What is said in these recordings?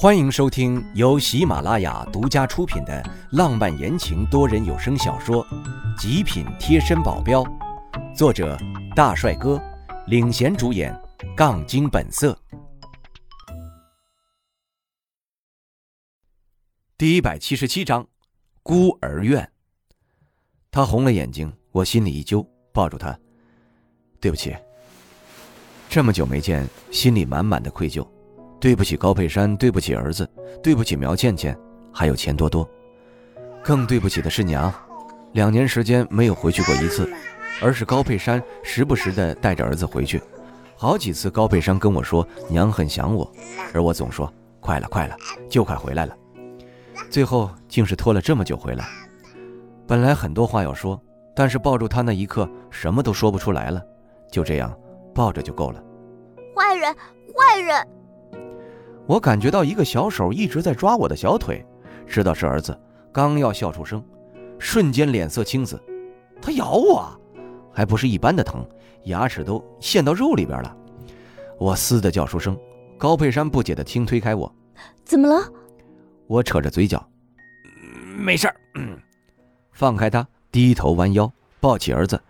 欢迎收听由喜马拉雅独家出品的浪漫言情多人有声小说《极品贴身保镖》，作者大帅哥领衔主演，杠精本色。第一百七十七章，孤儿院。他红了眼睛，我心里一揪，抱住他，对不起。这么久没见，心里满满的愧疚。对不起高佩山，对不起儿子，对不起苗倩倩，还有钱多多，更对不起的是娘。两年时间没有回去过一次，而是高佩山时不时的带着儿子回去。好几次高佩山跟我说娘很想我，而我总说快了快了，就快回来了。最后竟是拖了这么久回来。本来很多话要说，但是抱住他那一刻什么都说不出来了。就这样抱着就够了。坏人，坏人！我感觉到一个小手一直在抓我的小腿，知道是儿子，刚要笑出声，瞬间脸色青紫。他咬我，还不是一般的疼，牙齿都陷到肉里边了。我嘶的叫出声，高佩山不解的轻推开我，怎么了？我扯着嘴角，没事儿。放开他，低头弯腰抱起儿子。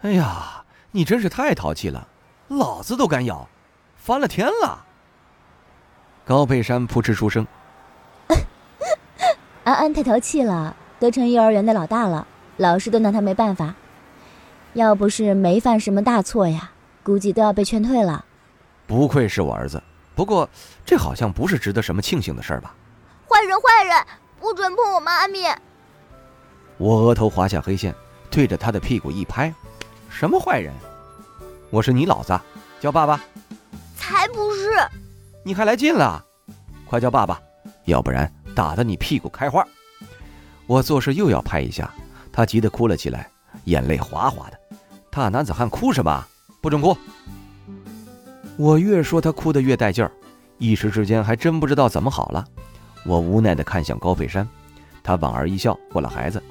哎呀，你真是太淘气了，老子都敢咬，翻了天了。高佩山扑哧出声：“ 安安太淘气了，都成幼儿园的老大了，老师都拿他没办法。要不是没犯什么大错呀，估计都要被劝退了。”不愧是我儿子，不过这好像不是值得什么庆幸的事儿吧？坏人，坏人，不准碰我妈咪！我额头划下黑线，对着他的屁股一拍：“什么坏人？我是你老子，叫爸爸。”才不是！你还来劲了，快叫爸爸，要不然打得你屁股开花！我做事又要拍一下，他急得哭了起来，眼泪哗哗的。大男子汉哭什么？不准哭！我越说他哭得越带劲儿，一时之间还真不知道怎么好了。我无奈地看向高佩山，他莞尔一笑，过了孩子。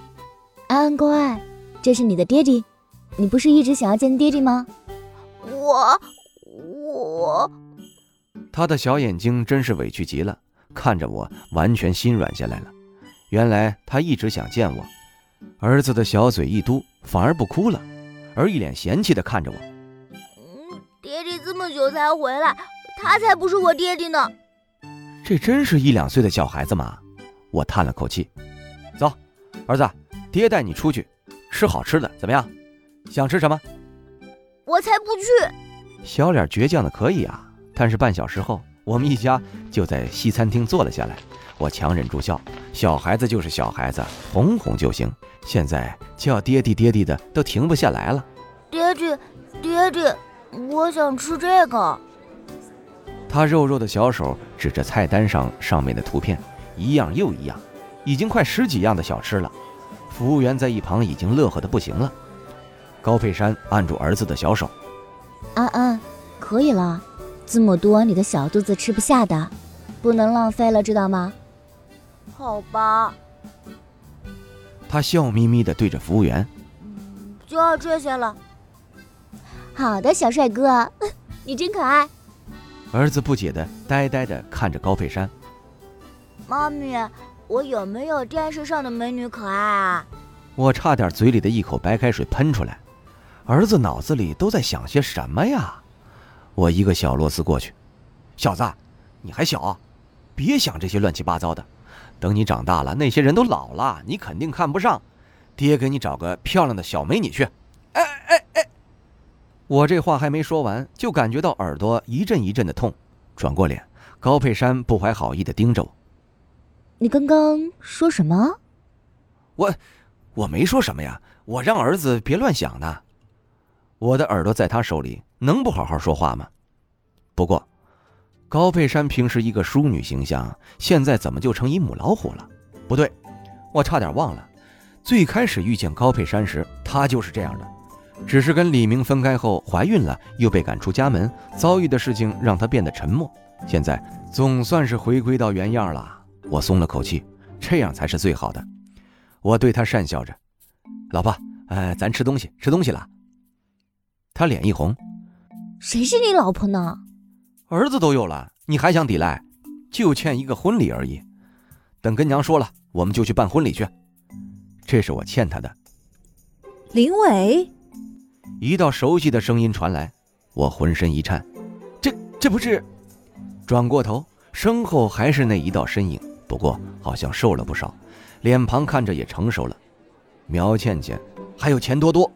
安安乖，这是你的爹地，你不是一直想要见爹地吗？我，我。他的小眼睛真是委屈极了，看着我，完全心软下来了。原来他一直想见我。儿子的小嘴一嘟，反而不哭了，而一脸嫌弃的看着我。嗯，爹地这么久才回来，他才不是我爹爹呢。这真是一两岁的小孩子吗！我叹了口气。走，儿子，爹带你出去吃好吃的，怎么样？想吃什么？我才不去！小脸倔强的可以啊。但是半小时后，我们一家就在西餐厅坐了下来。我强忍住笑，小孩子就是小孩子，哄哄就行。现在叫爹地爹地的都停不下来了。爹地，爹地，我想吃这个。他肉肉的小手指着菜单上上面的图片，一样又一样，已经快十几样的小吃了。服务员在一旁已经乐呵的不行了。高佩山按住儿子的小手，安安，可以了。这么多，你的小肚子吃不下的，不能浪费了，知道吗？好吧。他笑眯眯的对着服务员：“就要这些了。”好的，小帅哥，你真可爱。儿子不解的呆呆的看着高佩山：“妈咪，我有没有电视上的美女可爱啊？”我差点嘴里的一口白开水喷出来。儿子脑子里都在想些什么呀？我一个小螺丝过去，小子，你还小，别想这些乱七八糟的。等你长大了，那些人都老了，你肯定看不上。爹给你找个漂亮的小美女去。哎哎哎！我这话还没说完，就感觉到耳朵一阵一阵的痛。转过脸，高佩山不怀好意的盯着我：“你刚刚说什么？”我我没说什么呀，我让儿子别乱想呢。我的耳朵在他手里，能不好好说话吗？不过，高佩珊平时一个淑女形象，现在怎么就成一母老虎了？不对，我差点忘了，最开始遇见高佩珊时，她就是这样的。只是跟李明分开后怀孕了，又被赶出家门，遭遇的事情让她变得沉默。现在总算是回归到原样了，我松了口气，这样才是最好的。我对她讪笑着：“老婆，哎，咱吃东西，吃东西了。”他脸一红，谁是你老婆呢？儿子都有了，你还想抵赖？就欠一个婚礼而已。等跟娘说了，我们就去办婚礼去。这是我欠她的。林伟，一道熟悉的声音传来，我浑身一颤。这这不是？转过头，身后还是那一道身影，不过好像瘦了不少，脸庞看着也成熟了。苗倩倩，还有钱多多，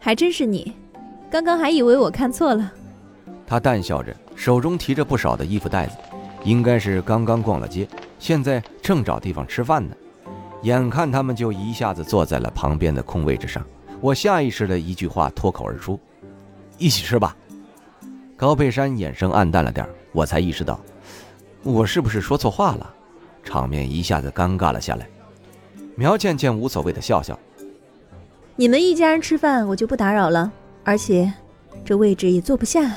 还真是你。刚刚还以为我看错了。他淡笑着，手中提着不少的衣服袋子，应该是刚刚逛了街，现在正找地方吃饭呢。眼看他们就一下子坐在了旁边的空位置上，我下意识的一句话脱口而出：“一起吃吧。”高佩山眼神暗淡了点，我才意识到，我是不是说错话了？场面一下子尴尬了下来。苗倩倩无所谓的笑笑：“你们一家人吃饭，我就不打扰了，而且这位置也坐不下。”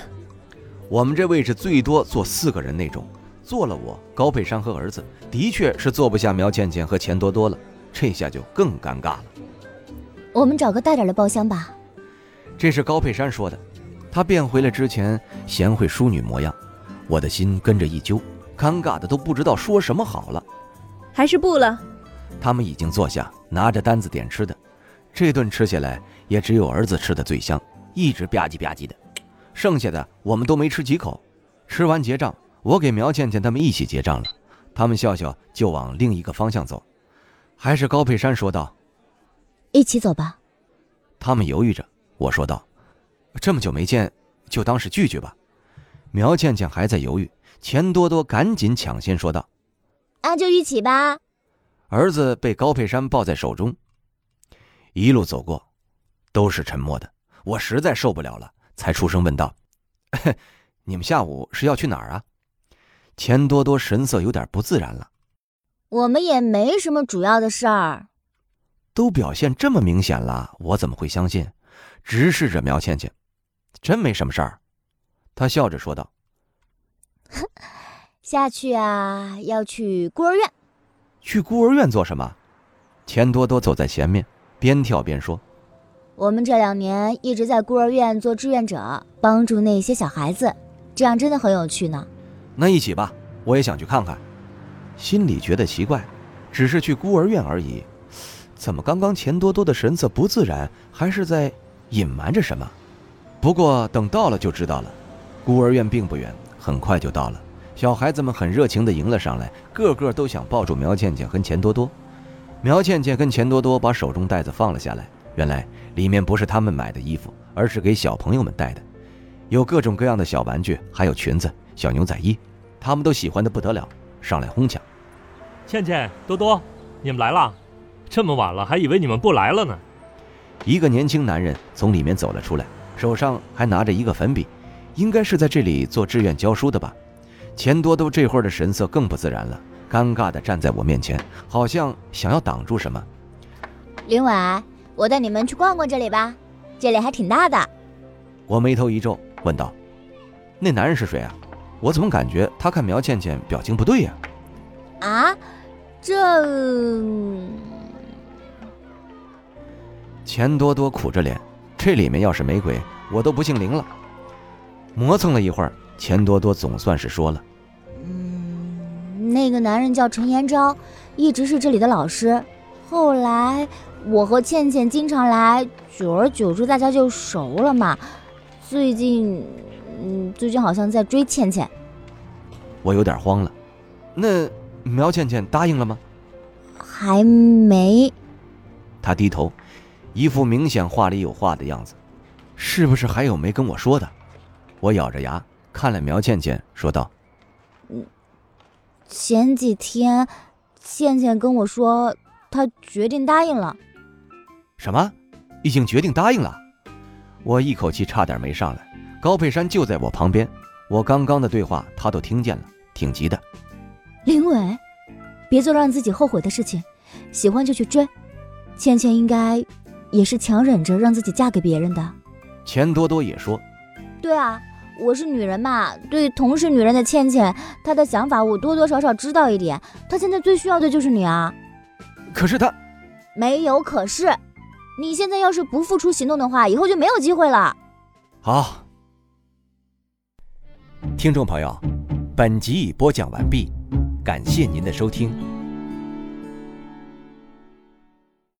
我们这位置最多坐四个人那种，坐了我高佩山和儿子，的确是坐不下苗倩倩和钱多多了，这下就更尴尬了。我们找个大点的包厢吧。这是高佩山说的，他变回了之前贤惠淑女模样，我的心跟着一揪，尴尬的都不知道说什么好了。还是不了。他们已经坐下，拿着单子点吃的，这顿吃下来也只有儿子吃的最香，一直吧唧吧唧的。剩下的我们都没吃几口，吃完结账，我给苗倩倩他们一起结账了，他们笑笑就往另一个方向走，还是高佩山说道：“一起走吧。”他们犹豫着，我说道：“这么久没见，就当是聚聚吧。”苗倩倩还在犹豫，钱多多赶紧抢先说道：“那就一起吧。”儿子被高佩山抱在手中，一路走过，都是沉默的，我实在受不了了。才出声问道：“ 你们下午是要去哪儿啊？”钱多多神色有点不自然了。我们也没什么主要的事儿。都表现这么明显了，我怎么会相信？直视着苗倩倩，真没什么事儿。他笑着说道：“下去啊，要去孤儿院。去孤儿院做什么？”钱多多走在前面，边跳边说。我们这两年一直在孤儿院做志愿者，帮助那些小孩子，这样真的很有趣呢。那一起吧，我也想去看看。心里觉得奇怪，只是去孤儿院而已，怎么刚刚钱多多的神色不自然，还是在隐瞒着什么？不过等到了就知道了。孤儿院并不远，很快就到了。小孩子们很热情地迎了上来，个个都想抱住苗倩倩和钱多多。苗倩倩跟钱多多把手中袋子放了下来。原来里面不是他们买的衣服，而是给小朋友们带的，有各种各样的小玩具，还有裙子、小牛仔衣，他们都喜欢的不得了，上来哄抢。倩倩、多多，你们来了，这么晚了，还以为你们不来了呢。一个年轻男人从里面走了出来，手上还拿着一个粉笔，应该是在这里做志愿教书的吧。钱多多这会儿的神色更不自然了，尴尬地站在我面前，好像想要挡住什么。林伟。我带你们去逛逛这里吧，这里还挺大的。我眉头一皱，问道：“那男人是谁啊？我怎么感觉他看苗倩倩表情不对呀？”啊，这……钱多多苦着脸，这里面要是没鬼，我都不姓林了。磨蹭了一会儿，钱多多总算是说了：“嗯，那个男人叫陈延昭，一直是这里的老师，后来……”我和倩倩经常来，久而久之大家就熟了嘛。最近，嗯，最近好像在追倩倩。我有点慌了。那苗倩倩答应了吗？还没。他低头，一副明显话里有话的样子。是不是还有没跟我说的？我咬着牙看了苗倩倩，说道：“嗯，前几天，倩倩跟我说，她决定答应了。”什么？已经决定答应了？我一口气差点没上来。高佩山就在我旁边，我刚刚的对话他都听见了，挺急的。林伟，别做让自己后悔的事情，喜欢就去追。倩倩应该也是强忍着让自己嫁给别人的。钱多多也说：“对啊，我是女人嘛，对同是女人的倩倩，她的想法我多多少少知道一点。她现在最需要的就是你啊。”可是他没有可是。你现在要是不付出行动的话，以后就没有机会了。好，听众朋友，本集已播讲完毕。感谢您的收听。